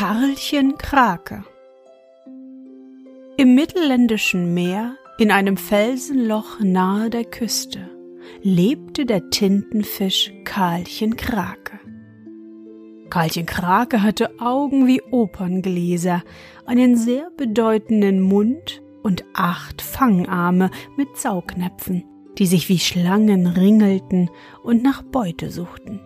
Karlchen Krake Im mittelländischen Meer, in einem Felsenloch nahe der Küste, lebte der Tintenfisch Karlchen Krake. Karlchen Krake hatte Augen wie Operngläser, einen sehr bedeutenden Mund und acht Fangarme mit Saugnäpfen, die sich wie Schlangen ringelten und nach Beute suchten.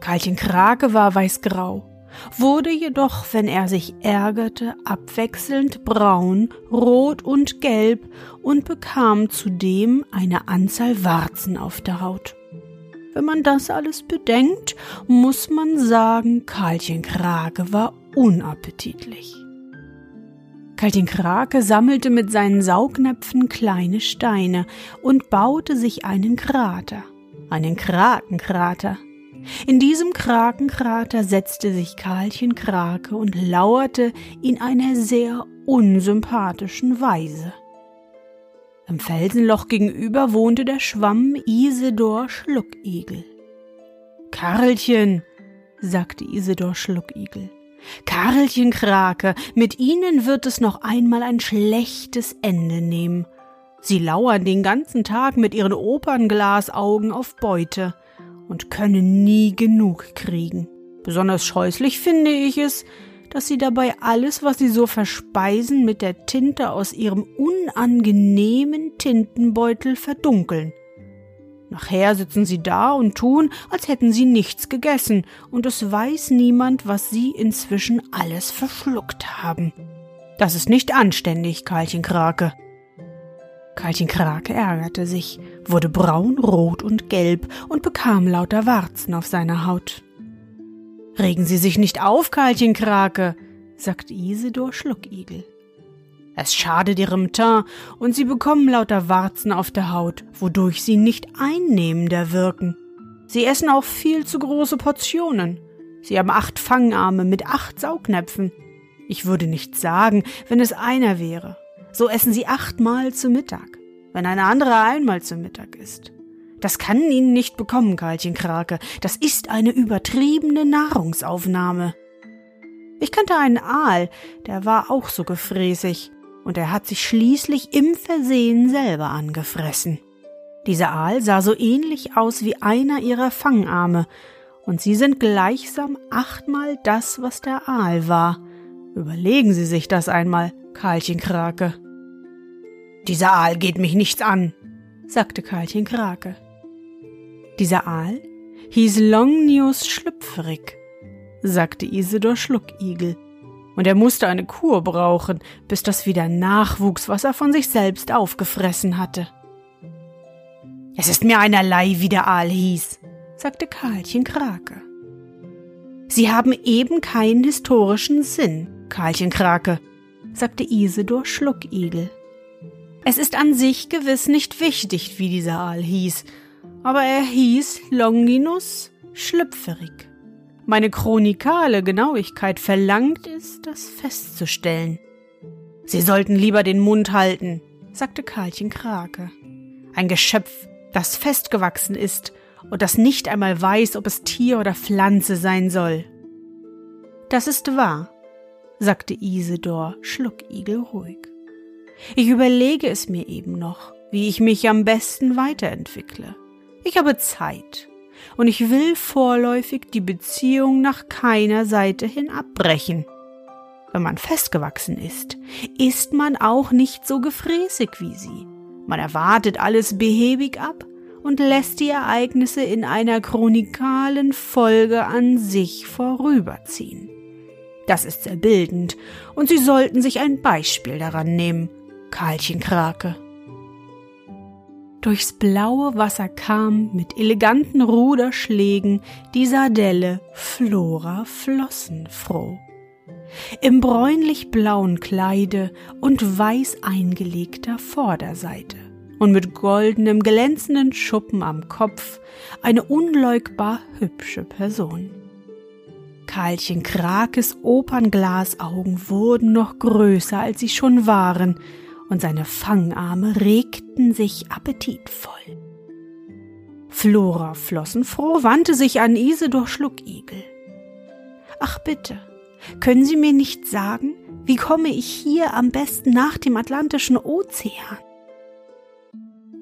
Karlchen Krake war weißgrau, wurde jedoch, wenn er sich ärgerte, abwechselnd braun, rot und gelb und bekam zudem eine Anzahl Warzen auf der Haut. Wenn man das alles bedenkt, muss man sagen, Karlchen Krake war unappetitlich. Karlchen Krake sammelte mit seinen Saugnäpfen kleine Steine und baute sich einen Krater, einen Krakenkrater. In diesem Krakenkrater setzte sich Karlchen Krake und lauerte in einer sehr unsympathischen Weise. Am Felsenloch gegenüber wohnte der Schwamm Isidor Schluckigel. Karlchen, sagte Isidor Schluckigel, Karlchen Krake, mit Ihnen wird es noch einmal ein schlechtes Ende nehmen. Sie lauern den ganzen Tag mit Ihren Opernglasaugen auf Beute und können nie genug kriegen. Besonders scheußlich finde ich es, dass sie dabei alles, was sie so verspeisen, mit der Tinte aus ihrem unangenehmen Tintenbeutel verdunkeln. Nachher sitzen sie da und tun, als hätten sie nichts gegessen, und es weiß niemand, was sie inzwischen alles verschluckt haben. Das ist nicht anständig, Karlchen Krake. Karlchen Krake ärgerte sich, wurde braun, rot und gelb und bekam lauter Warzen auf seiner Haut. Regen Sie sich nicht auf, Karlchen Krake, sagt Isidor Schluckigel. Es schadet Ihrem Teint und Sie bekommen lauter Warzen auf der Haut, wodurch Sie nicht einnehmender wirken. Sie essen auch viel zu große Portionen. Sie haben acht Fangarme mit acht Saugnäpfen. Ich würde nicht sagen, wenn es einer wäre. So essen sie achtmal zu Mittag, wenn eine andere einmal zu Mittag isst. Das kann Ihnen nicht bekommen, Karlchen Krake. Das ist eine übertriebene Nahrungsaufnahme. Ich kannte einen Aal, der war auch so gefräßig, und er hat sich schließlich im Versehen selber angefressen. Dieser Aal sah so ähnlich aus wie einer ihrer Fangarme, und sie sind gleichsam achtmal das, was der Aal war. Überlegen Sie sich das einmal, Karlchen Krake. Dieser Aal geht mich nichts an, sagte Karlchen Krake. Dieser Aal hieß Longnius Schlüpferig, sagte Isidor Schluckigel, und er musste eine Kur brauchen, bis das wieder nachwuchs, was er von sich selbst aufgefressen hatte. Es ist mir einerlei, wie der Aal hieß, sagte Karlchen Krake. Sie haben eben keinen historischen Sinn, Karlchen Krake, sagte Isidor Schluckigel. Es ist an sich gewiss nicht wichtig, wie dieser Aal hieß, aber er hieß Longinus Schlüpferig. Meine chronikale Genauigkeit verlangt es, das festzustellen. Sie sollten lieber den Mund halten, sagte Karlchen Krake. Ein Geschöpf, das festgewachsen ist und das nicht einmal weiß, ob es Tier oder Pflanze sein soll. Das ist wahr, sagte Isidor Schluckigel ruhig. Ich überlege es mir eben noch, wie ich mich am besten weiterentwickle. Ich habe Zeit. und ich will vorläufig die Beziehung nach keiner Seite hin abbrechen. Wenn man festgewachsen ist, ist man auch nicht so gefräßig wie sie. Man erwartet alles behäbig ab und lässt die Ereignisse in einer chronikalen Folge an sich vorüberziehen. Das ist sehr bildend, und Sie sollten sich ein Beispiel daran nehmen, Karlchen Krake. Durchs blaue Wasser kam mit eleganten Ruderschlägen die Sardelle Flora flossenfroh. Im bräunlich-blauen Kleide und weiß eingelegter Vorderseite und mit goldenem glänzenden Schuppen am Kopf eine unleugbar hübsche Person. Karlchen Krakes Opernglasaugen wurden noch größer, als sie schon waren, und seine Fangarme regten sich appetitvoll. Flora Flossenfroh wandte sich an Isidor Schluckigel. Ach bitte, können Sie mir nicht sagen, wie komme ich hier am besten nach dem Atlantischen Ozean?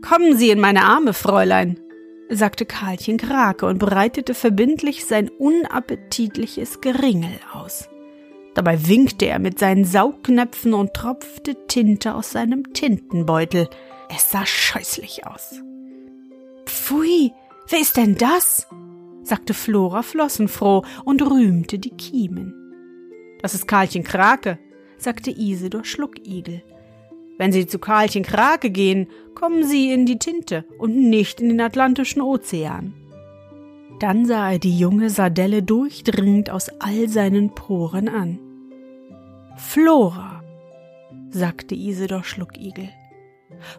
Kommen Sie in meine Arme, Fräulein, sagte Karlchen Krake und breitete verbindlich sein unappetitliches Geringel aus. Dabei winkte er mit seinen Saugknöpfen und tropfte Tinte aus seinem Tintenbeutel. Es sah scheußlich aus. Pfui, wer ist denn das? sagte Flora flossenfroh und rühmte die Kiemen. Das ist Karlchen Krake, sagte Isidor Schluckigel. Wenn Sie zu Karlchen Krake gehen, kommen Sie in die Tinte und nicht in den Atlantischen Ozean. Dann sah er die junge Sardelle durchdringend aus all seinen Poren an. Flora, sagte Isidor Schluckigel.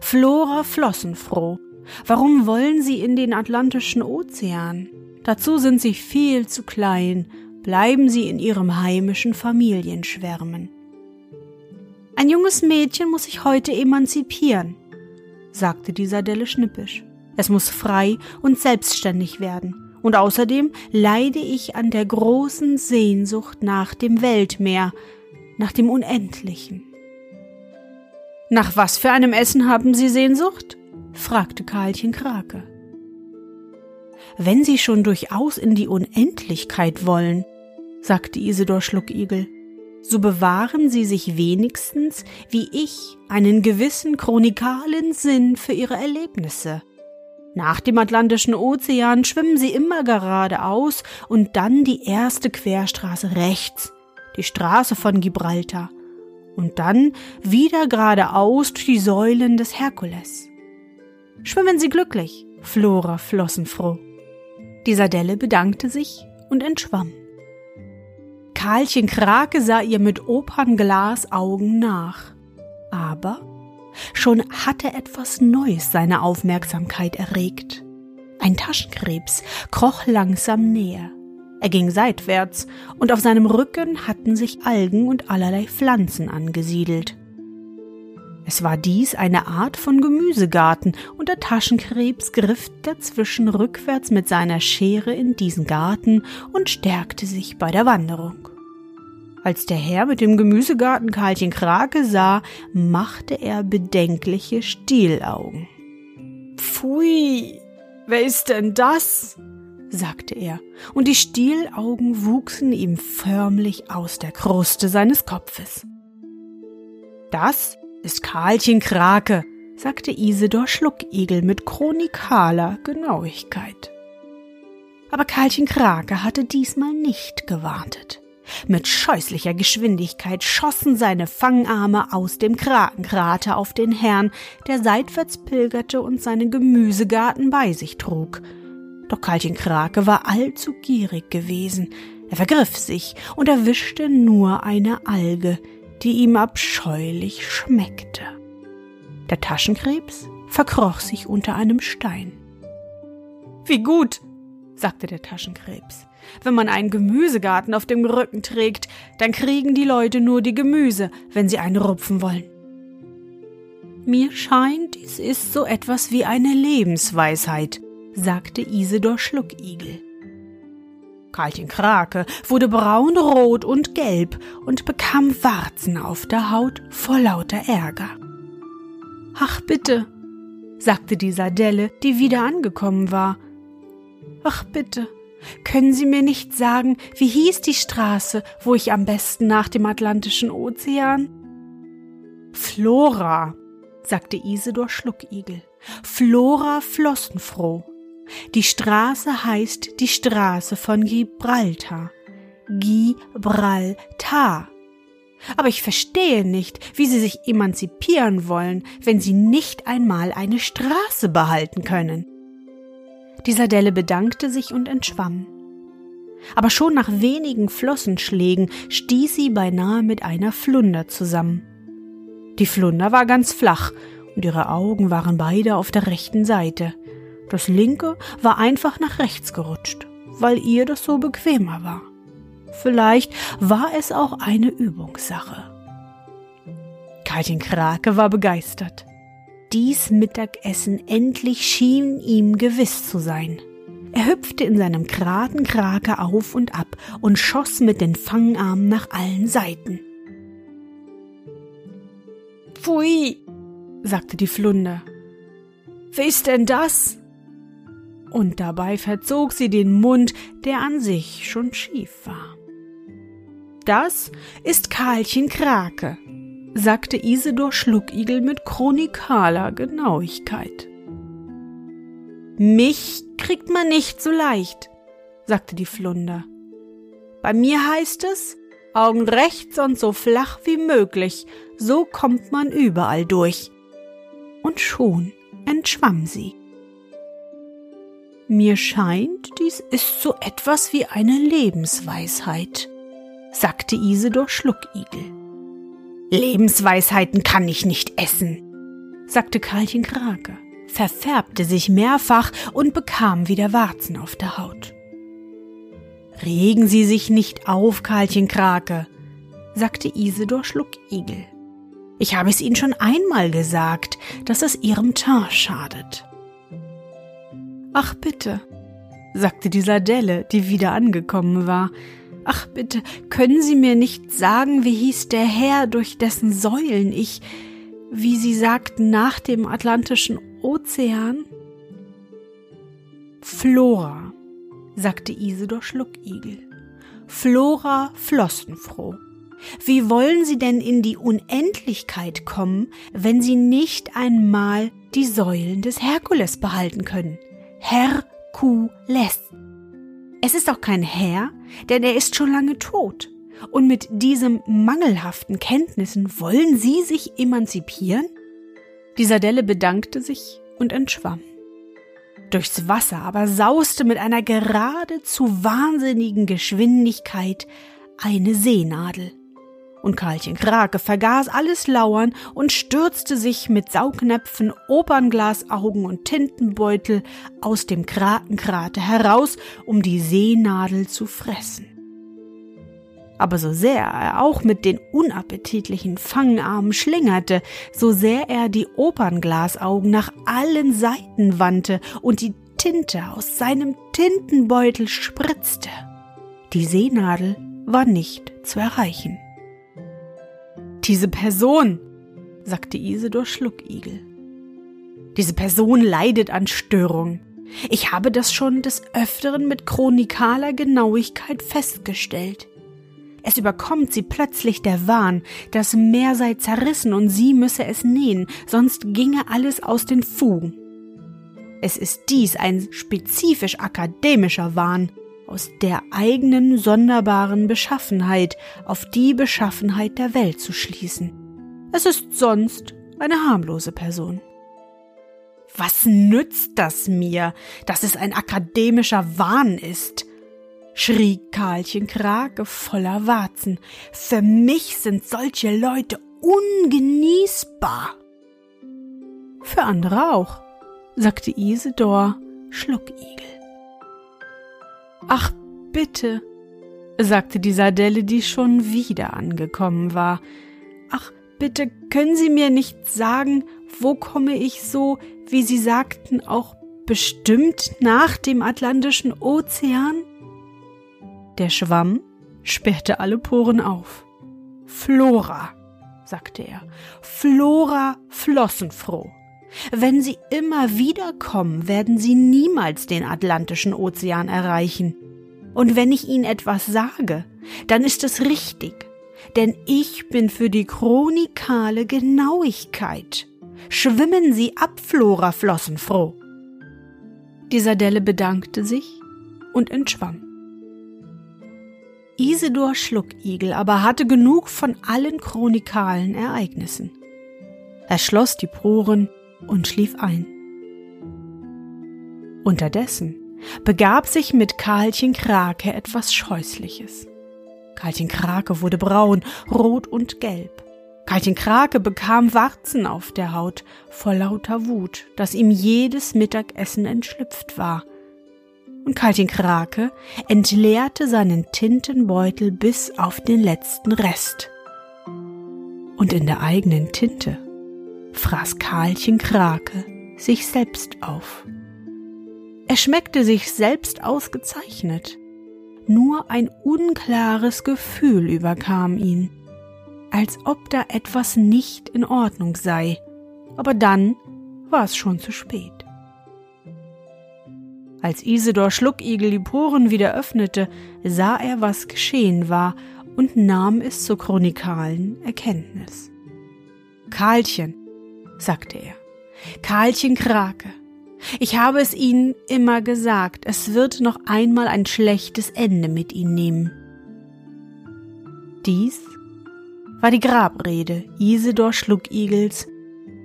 Flora Flossenfroh, warum wollen Sie in den Atlantischen Ozean? Dazu sind Sie viel zu klein, bleiben Sie in Ihrem heimischen Familienschwärmen. Ein junges Mädchen muss sich heute emanzipieren, sagte die Sardelle schnippisch. Es muss frei und selbstständig werden. Und außerdem leide ich an der großen Sehnsucht nach dem Weltmeer, nach dem Unendlichen. Nach was für einem Essen haben Sie Sehnsucht? fragte Karlchen Krake. Wenn Sie schon durchaus in die Unendlichkeit wollen, sagte Isidor Schluckigel, so bewahren Sie sich wenigstens, wie ich, einen gewissen chronikalen Sinn für Ihre Erlebnisse. Nach dem Atlantischen Ozean schwimmen Sie immer geradeaus und dann die erste Querstraße rechts, die Straße von Gibraltar, und dann wieder geradeaus durch die Säulen des Herkules. Schwimmen Sie glücklich, Flora flossenfroh. Die Sardelle bedankte sich und entschwamm. Karlchen Krake sah ihr mit Opernglasaugen nach. Aber schon hatte etwas Neues seine Aufmerksamkeit erregt. Ein Taschenkrebs kroch langsam näher. Er ging seitwärts, und auf seinem Rücken hatten sich Algen und allerlei Pflanzen angesiedelt. Es war dies eine Art von Gemüsegarten, und der Taschenkrebs griff dazwischen rückwärts mit seiner Schere in diesen Garten und stärkte sich bei der Wanderung. Als der Herr mit dem Gemüsegarten Karlchen Krake sah, machte er bedenkliche Stielaugen. Pfui, wer ist denn das? sagte er, und die Stielaugen wuchsen ihm förmlich aus der Kruste seines Kopfes. Das ist Karlchen Krake, sagte Isidor Schluckigel mit chronikaler Genauigkeit. Aber Karlchen Krake hatte diesmal nicht gewartet. Mit scheußlicher Geschwindigkeit schossen seine Fangarme aus dem Krakenkrater auf den Herrn, der seitwärts pilgerte und seinen Gemüsegarten bei sich trug. Doch Karlchen Krake war allzu gierig gewesen. Er vergriff sich und erwischte nur eine Alge, die ihm abscheulich schmeckte. Der Taschenkrebs verkroch sich unter einem Stein. Wie gut, sagte der Taschenkrebs. Wenn man einen Gemüsegarten auf dem Rücken trägt, dann kriegen die Leute nur die Gemüse, wenn sie einen rupfen wollen. Mir scheint, dies ist so etwas wie eine Lebensweisheit, sagte Isidor Schluckigel. Karlchen Krake wurde braun, rot und gelb und bekam Warzen auf der Haut vor lauter Ärger. Ach bitte, sagte die Sardelle, die wieder angekommen war, Ach bitte, können Sie mir nicht sagen, wie hieß die Straße, wo ich am besten nach dem Atlantischen Ozean? Flora, sagte Isidor Schluckigel. Flora Flossenfroh. Die Straße heißt die Straße von Gibraltar. Gibraltar. Aber ich verstehe nicht, wie Sie sich emanzipieren wollen, wenn Sie nicht einmal eine Straße behalten können. Die Sardelle bedankte sich und entschwamm. Aber schon nach wenigen Flossenschlägen stieß sie beinahe mit einer Flunder zusammen. Die Flunder war ganz flach und ihre Augen waren beide auf der rechten Seite. Das linke war einfach nach rechts gerutscht, weil ihr das so bequemer war. Vielleicht war es auch eine Übungssache. Katjen Krake war begeistert. Dies Mittagessen endlich schien ihm gewiss zu sein. Er hüpfte in seinem Kratenkrake auf und ab und schoss mit den Fangarmen nach allen Seiten. Pfui, sagte die Flunder. Wer ist denn das? Und dabei verzog sie den Mund, der an sich schon schief war. Das ist Karlchen Krake, sagte Isidor Schluckigel mit chronikaler Genauigkeit. Mich kriegt man nicht so leicht, sagte die Flunder. Bei mir heißt es, Augen rechts und so flach wie möglich, so kommt man überall durch. Und schon entschwamm sie. Mir scheint, dies ist so etwas wie eine Lebensweisheit, sagte Isidor Schluckigel. Lebensweisheiten kann ich nicht essen, sagte Karlchen Krake, verfärbte sich mehrfach und bekam wieder Warzen auf der Haut. Regen Sie sich nicht auf, Karlchen Krake, sagte Isidor Schluckigel. Ich habe es Ihnen schon einmal gesagt, dass es Ihrem Teint schadet. Ach bitte, sagte die Sardelle, die wieder angekommen war, Ach bitte, können Sie mir nicht sagen, wie hieß der Herr, durch dessen Säulen ich, wie Sie sagten, nach dem Atlantischen Ozean? Flora, sagte Isidor Schluckigel. Flora Flossenfroh. Wie wollen Sie denn in die Unendlichkeit kommen, wenn Sie nicht einmal die Säulen des Herkules behalten können? Herkules. Es ist auch kein Herr, denn er ist schon lange tot. Und mit diesem mangelhaften Kenntnissen wollen Sie sich emanzipieren? Die Sardelle bedankte sich und entschwamm. Durchs Wasser aber sauste mit einer geradezu wahnsinnigen Geschwindigkeit eine Seenadel und Karlchen Krake vergaß alles Lauern und stürzte sich mit Saugnäpfen, Opernglasaugen und Tintenbeutel aus dem Krakenkrater heraus, um die Seenadel zu fressen. Aber so sehr er auch mit den unappetitlichen Fangarmen schlingerte, so sehr er die Opernglasaugen nach allen Seiten wandte und die Tinte aus seinem Tintenbeutel spritzte. Die Seenadel war nicht zu erreichen. Diese Person, sagte Isidor Schluckigel. Diese Person leidet an Störung. Ich habe das schon des Öfteren mit chronikaler Genauigkeit festgestellt. Es überkommt sie plötzlich der Wahn, das Meer sei zerrissen und sie müsse es nähen, sonst ginge alles aus den Fugen. Es ist dies ein spezifisch akademischer Wahn, aus der eigenen sonderbaren Beschaffenheit auf die Beschaffenheit der Welt zu schließen. Es ist sonst eine harmlose Person. Was nützt das mir, dass es ein akademischer Wahn ist? schrie Karlchen Krake voller Warzen. Für mich sind solche Leute ungenießbar. Für andere auch, sagte Isidor Schluckigel. Ach, bitte, sagte die Sardelle, die schon wieder angekommen war. Ach, bitte, können Sie mir nicht sagen, wo komme ich so, wie Sie sagten, auch bestimmt nach dem Atlantischen Ozean? Der Schwamm sperrte alle Poren auf. Flora, sagte er, Flora Flossenfroh. Wenn sie immer wieder kommen, werden sie niemals den Atlantischen Ozean erreichen. Und wenn ich ihnen etwas sage, dann ist es richtig, denn ich bin für die chronikale Genauigkeit. Schwimmen Sie ab, Flora Flossenfroh. Die Sardelle bedankte sich und entschwamm. Isidor Schluckigel aber hatte genug von allen chronikalen Ereignissen. Er schloss die Poren und schlief ein. Unterdessen begab sich mit Karlchen Krake etwas Scheußliches. Karlchen Krake wurde braun, rot und gelb. Karlchen Krake bekam Warzen auf der Haut vor lauter Wut, dass ihm jedes Mittagessen entschlüpft war. Und Karlchen Krake entleerte seinen Tintenbeutel bis auf den letzten Rest. Und in der eigenen Tinte fraß Karlchen Krake sich selbst auf. Er schmeckte sich selbst ausgezeichnet. Nur ein unklares Gefühl überkam ihn, als ob da etwas nicht in Ordnung sei. Aber dann war es schon zu spät. Als Isidor Schluckigel die Poren wieder öffnete, sah er, was geschehen war und nahm es zur chronikalen Erkenntnis. Karlchen, sagte er, Karlchen Krake, ich habe es Ihnen immer gesagt, es wird noch einmal ein schlechtes Ende mit Ihnen nehmen. Dies war die Grabrede Isidor Schluckigels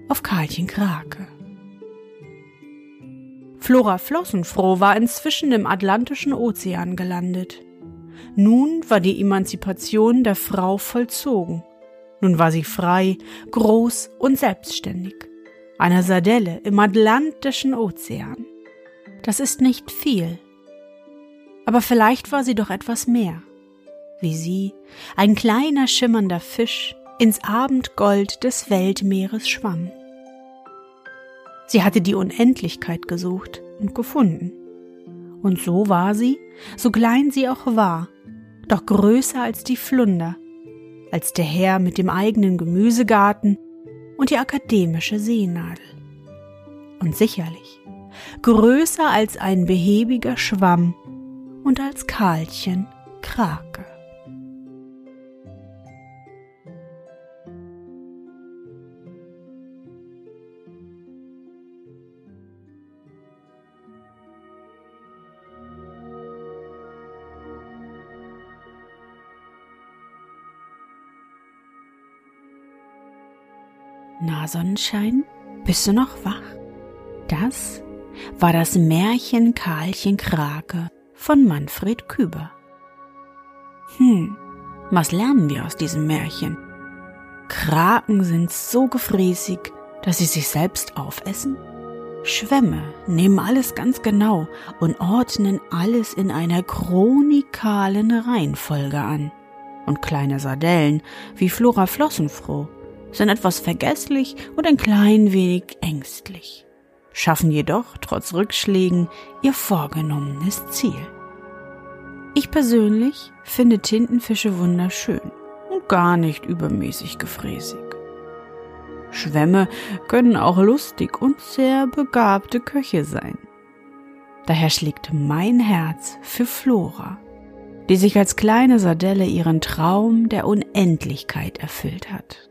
auf Karlchen Krake. Flora Flossenfroh war inzwischen im Atlantischen Ozean gelandet. Nun war die Emanzipation der Frau vollzogen. Nun war sie frei, groß und selbstständig einer Sardelle im Atlantischen Ozean. Das ist nicht viel. Aber vielleicht war sie doch etwas mehr. Wie sie, ein kleiner schimmernder Fisch, ins Abendgold des Weltmeeres schwamm. Sie hatte die Unendlichkeit gesucht und gefunden. Und so war sie, so klein sie auch war, doch größer als die Flunder, als der Herr mit dem eigenen Gemüsegarten und die akademische Seenadel. Und sicherlich größer als ein behäbiger Schwamm und als Karlchen Krake. Sonnenschein, bist du noch wach? Das war das Märchen Karlchen Krake von Manfred Küber. Hm, was lernen wir aus diesem Märchen? Kraken sind so gefräßig, dass sie sich selbst aufessen? Schwämme nehmen alles ganz genau und ordnen alles in einer chronikalen Reihenfolge an. Und kleine Sardellen wie Flora Flossenfroh sind etwas vergesslich und ein klein wenig ängstlich, schaffen jedoch trotz Rückschlägen ihr vorgenommenes Ziel. Ich persönlich finde Tintenfische wunderschön und gar nicht übermäßig gefräßig. Schwämme können auch lustig und sehr begabte Köche sein. Daher schlägt mein Herz für Flora, die sich als kleine Sardelle ihren Traum der Unendlichkeit erfüllt hat.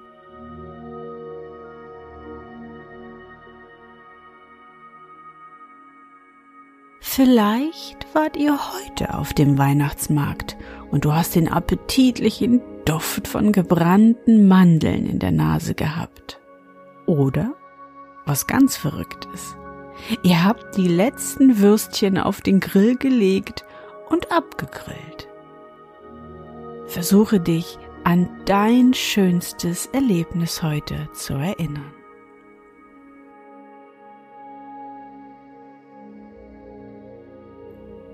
Vielleicht wart ihr heute auf dem Weihnachtsmarkt und du hast den appetitlichen Duft von gebrannten Mandeln in der Nase gehabt. Oder, was ganz Verrücktes, ihr habt die letzten Würstchen auf den Grill gelegt und abgegrillt. Versuche dich an dein schönstes Erlebnis heute zu erinnern.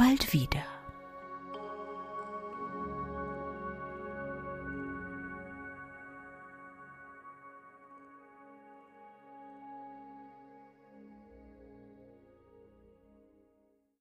bald wieder.